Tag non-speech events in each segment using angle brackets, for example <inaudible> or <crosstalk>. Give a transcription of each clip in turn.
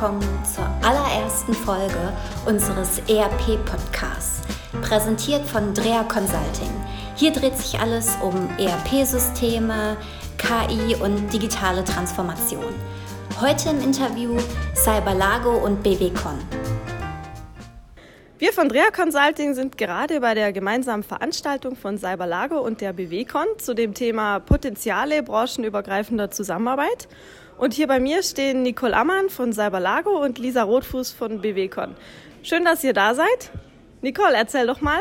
willkommen zur allerersten Folge unseres ERP-Podcasts, präsentiert von Drea Consulting. Hier dreht sich alles um ERP-Systeme, KI und digitale Transformation. Heute im Interview Cyberlago und BWCon. Wir von Drea Consulting sind gerade bei der gemeinsamen Veranstaltung von Cyberlago und der BWCon zu dem Thema Potenziale branchenübergreifender Zusammenarbeit. Und hier bei mir stehen Nicole Ammann von Cyberlago und Lisa Rotfuß von BWCon. Schön, dass ihr da seid. Nicole, erzähl doch mal,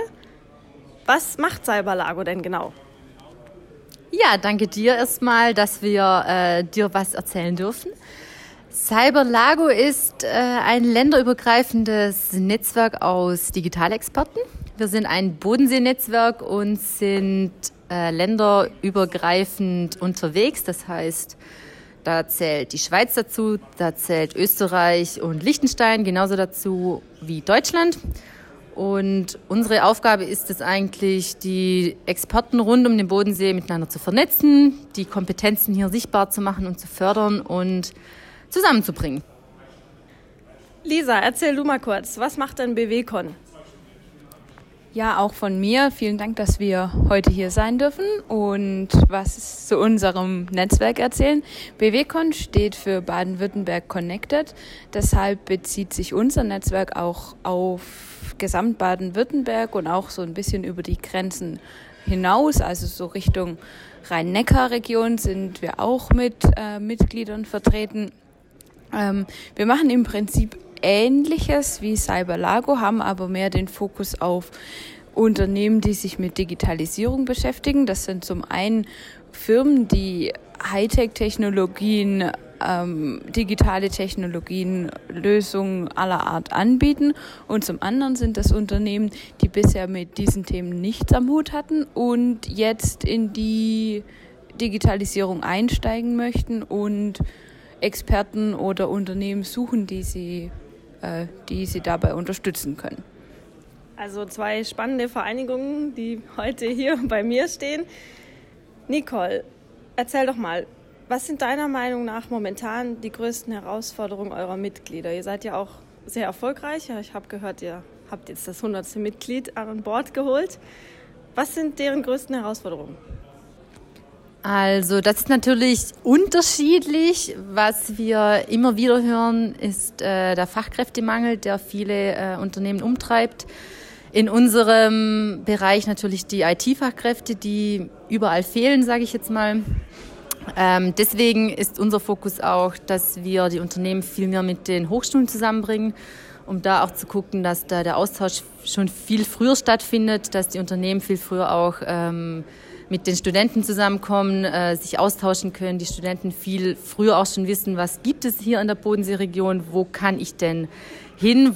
was macht Cyberlago denn genau? Ja, danke dir erstmal, dass wir äh, dir was erzählen dürfen. Cyberlago ist äh, ein länderübergreifendes Netzwerk aus Digitalexperten. Wir sind ein Bodenseenetzwerk und sind äh, länderübergreifend unterwegs. Das heißt, da zählt die Schweiz dazu, da zählt Österreich und Liechtenstein genauso dazu wie Deutschland. Und unsere Aufgabe ist es eigentlich, die Experten rund um den Bodensee miteinander zu vernetzen, die Kompetenzen hier sichtbar zu machen und zu fördern und zusammenzubringen. Lisa, erzähl du mal kurz, was macht denn BWCon? Ja, auch von mir. Vielen Dank, dass wir heute hier sein dürfen und was zu unserem Netzwerk erzählen. BWCon steht für Baden-Württemberg Connected. Deshalb bezieht sich unser Netzwerk auch auf Gesamt Baden-Württemberg und auch so ein bisschen über die Grenzen hinaus, also so Richtung Rhein-Neckar-Region sind wir auch mit äh, Mitgliedern vertreten. Ähm, wir machen im Prinzip Ähnliches wie Cyberlago, haben aber mehr den Fokus auf Unternehmen, die sich mit Digitalisierung beschäftigen. Das sind zum einen Firmen, die Hightech-Technologien, ähm, digitale Technologien, Lösungen aller Art anbieten. Und zum anderen sind das Unternehmen, die bisher mit diesen Themen nichts am Hut hatten und jetzt in die Digitalisierung einsteigen möchten und Experten oder Unternehmen suchen, die sie äh, die sie dabei unterstützen können. Also zwei spannende Vereinigungen, die heute hier <laughs> bei mir stehen. Nicole, erzähl doch mal, was sind deiner Meinung nach momentan die größten Herausforderungen eurer Mitglieder? Ihr seid ja auch sehr erfolgreich. Ich habe gehört, ihr habt jetzt das 100. Mitglied an Bord geholt. Was sind deren größten Herausforderungen? Also das ist natürlich unterschiedlich. Was wir immer wieder hören, ist äh, der Fachkräftemangel, der viele äh, Unternehmen umtreibt. In unserem Bereich natürlich die IT-Fachkräfte, die überall fehlen, sage ich jetzt mal. Ähm, deswegen ist unser Fokus auch, dass wir die Unternehmen viel mehr mit den Hochschulen zusammenbringen, um da auch zu gucken, dass da der Austausch schon viel früher stattfindet, dass die Unternehmen viel früher auch ähm, mit den Studenten zusammenkommen, äh, sich austauschen können, die Studenten viel früher auch schon wissen, was gibt es hier in der Bodenseeregion, wo kann ich denn hin,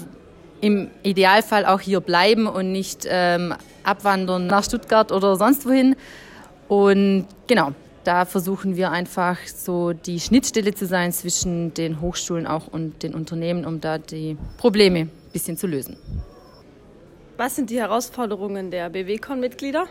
im Idealfall auch hier bleiben und nicht ähm, abwandern nach Stuttgart oder sonst wohin. Und genau, da versuchen wir einfach so die Schnittstelle zu sein zwischen den Hochschulen auch und den Unternehmen, um da die Probleme ein bisschen zu lösen. Was sind die Herausforderungen der BWCon-Mitglieder?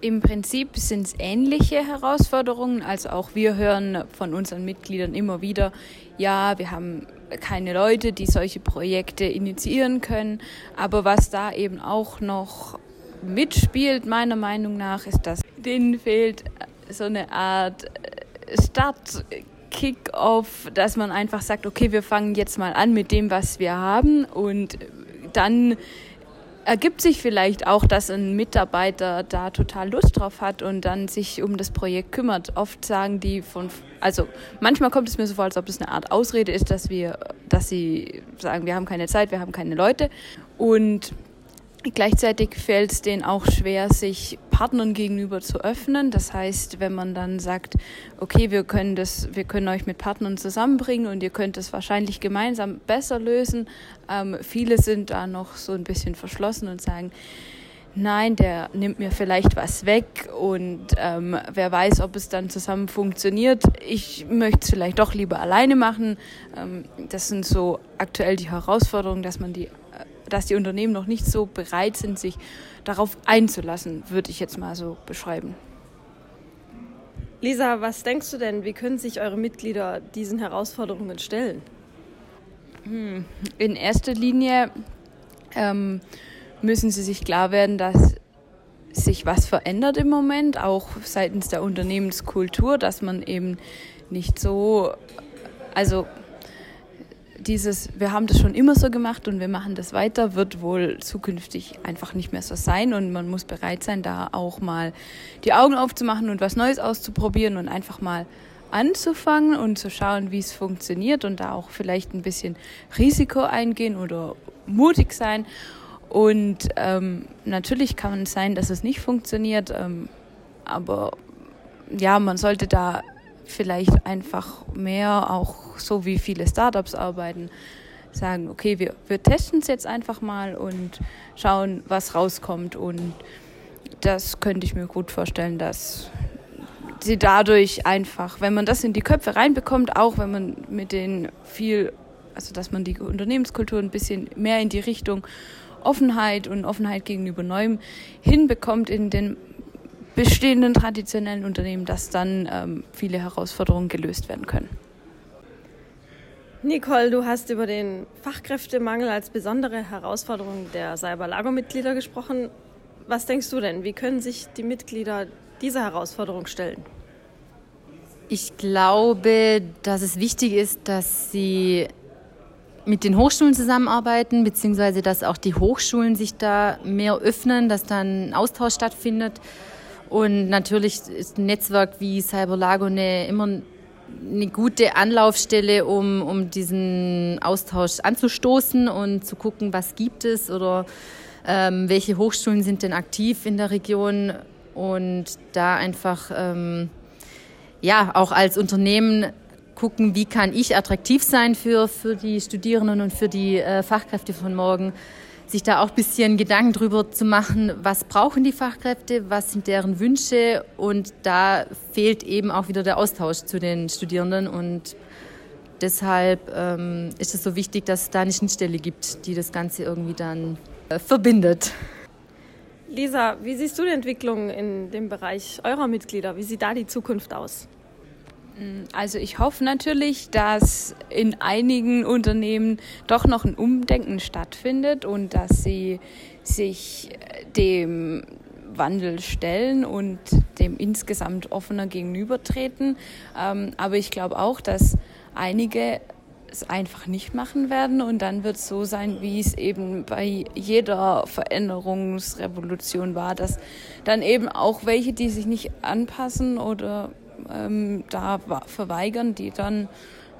Im Prinzip sind es ähnliche Herausforderungen. Also auch wir hören von unseren Mitgliedern immer wieder, ja, wir haben keine Leute, die solche Projekte initiieren können. Aber was da eben auch noch mitspielt, meiner Meinung nach, ist, dass denen fehlt so eine Art äh, Start. Kick-off, dass man einfach sagt, okay, wir fangen jetzt mal an mit dem, was wir haben und dann ergibt sich vielleicht auch, dass ein Mitarbeiter da total Lust drauf hat und dann sich um das Projekt kümmert. Oft sagen die von, also manchmal kommt es mir so vor, als ob das eine Art Ausrede ist, dass wir, dass sie sagen, wir haben keine Zeit, wir haben keine Leute. Und Gleichzeitig fällt es denen auch schwer, sich Partnern gegenüber zu öffnen. Das heißt, wenn man dann sagt, okay, wir können das, wir können euch mit Partnern zusammenbringen und ihr könnt es wahrscheinlich gemeinsam besser lösen. Ähm, viele sind da noch so ein bisschen verschlossen und sagen, nein, der nimmt mir vielleicht was weg und ähm, wer weiß, ob es dann zusammen funktioniert. Ich möchte es vielleicht doch lieber alleine machen. Ähm, das sind so aktuell die Herausforderungen, dass man die dass die Unternehmen noch nicht so bereit sind, sich darauf einzulassen, würde ich jetzt mal so beschreiben. Lisa, was denkst du denn, wie können sich eure Mitglieder diesen Herausforderungen stellen? Hm, in erster Linie ähm, müssen sie sich klar werden, dass sich was verändert im Moment, auch seitens der Unternehmenskultur, dass man eben nicht so, also dieses, wir haben das schon immer so gemacht und wir machen das weiter, wird wohl zukünftig einfach nicht mehr so sein und man muss bereit sein, da auch mal die Augen aufzumachen und was Neues auszuprobieren und einfach mal anzufangen und zu schauen, wie es funktioniert und da auch vielleicht ein bisschen Risiko eingehen oder mutig sein. Und ähm, natürlich kann es sein, dass es nicht funktioniert, ähm, aber ja, man sollte da vielleicht einfach mehr, auch so wie viele Startups arbeiten, sagen, okay, wir, wir testen es jetzt einfach mal und schauen, was rauskommt. Und das könnte ich mir gut vorstellen, dass sie dadurch einfach, wenn man das in die Köpfe reinbekommt, auch wenn man mit denen viel, also dass man die Unternehmenskultur ein bisschen mehr in die Richtung Offenheit und Offenheit gegenüber Neuem hinbekommt in den bestehenden traditionellen Unternehmen, dass dann ähm, viele Herausforderungen gelöst werden können. Nicole, du hast über den Fachkräftemangel als besondere Herausforderung der Cyberlago-Mitglieder gesprochen. Was denkst du denn? Wie können sich die Mitglieder dieser Herausforderung stellen? Ich glaube, dass es wichtig ist, dass sie mit den Hochschulen zusammenarbeiten, beziehungsweise dass auch die Hochschulen sich da mehr öffnen, dass dann Austausch stattfindet. Und natürlich ist ein Netzwerk wie Cyberlago eine, immer eine gute Anlaufstelle, um, um diesen Austausch anzustoßen und zu gucken, was gibt es oder ähm, welche Hochschulen sind denn aktiv in der Region. Und da einfach ähm, ja auch als Unternehmen gucken, wie kann ich attraktiv sein für, für die Studierenden und für die äh, Fachkräfte von morgen sich da auch ein bisschen Gedanken drüber zu machen, was brauchen die Fachkräfte, was sind deren Wünsche und da fehlt eben auch wieder der Austausch zu den Studierenden und deshalb ähm, ist es so wichtig, dass es da eine Schnittstelle gibt, die das Ganze irgendwie dann äh, verbindet. Lisa, wie siehst du die Entwicklung in dem Bereich eurer Mitglieder? Wie sieht da die Zukunft aus? Also ich hoffe natürlich, dass in einigen Unternehmen doch noch ein Umdenken stattfindet und dass sie sich dem Wandel stellen und dem insgesamt offener gegenübertreten. Ähm, aber ich glaube auch, dass einige es einfach nicht machen werden und dann wird es so sein, wie es eben bei jeder Veränderungsrevolution war, dass dann eben auch welche, die sich nicht anpassen oder ähm, da verweigern, die dann,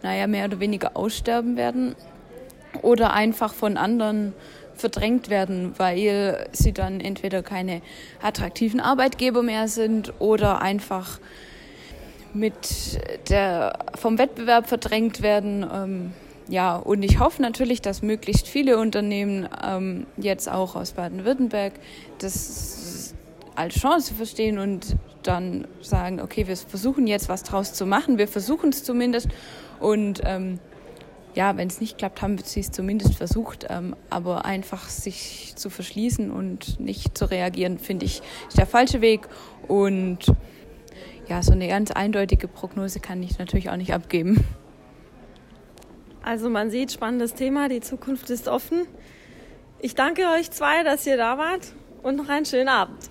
naja, mehr oder weniger aussterben werden oder einfach von anderen verdrängt werden, weil sie dann entweder keine attraktiven Arbeitgeber mehr sind oder einfach mit der, vom Wettbewerb verdrängt werden. Ähm, ja, und ich hoffe natürlich, dass möglichst viele Unternehmen ähm, jetzt auch aus Baden-Württemberg das als Chance verstehen und dann sagen, okay, wir versuchen jetzt was draus zu machen, wir versuchen es zumindest und ähm, ja, wenn es nicht klappt, haben sie es zumindest versucht, ähm, aber einfach sich zu verschließen und nicht zu reagieren, finde ich, ist der falsche Weg und ja, so eine ganz eindeutige Prognose kann ich natürlich auch nicht abgeben. Also man sieht, spannendes Thema, die Zukunft ist offen. Ich danke euch zwei, dass ihr da wart und noch einen schönen Abend.